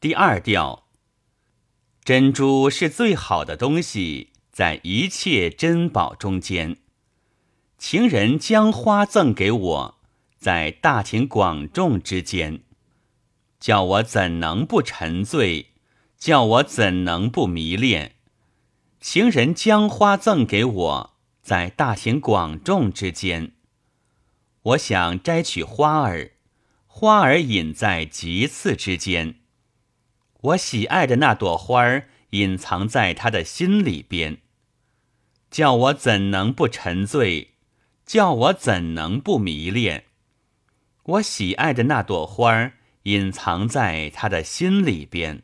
第二调，珍珠是最好的东西，在一切珍宝中间。情人将花赠给我，在大庭广众之间，叫我怎能不沉醉？叫我怎能不迷恋？情人将花赠给我，在大庭广众之间，我想摘取花儿，花儿隐在棘刺之间。我喜爱的那朵花儿隐藏在他的心里边，叫我怎能不沉醉？叫我怎能不迷恋？我喜爱的那朵花儿隐藏在他的心里边。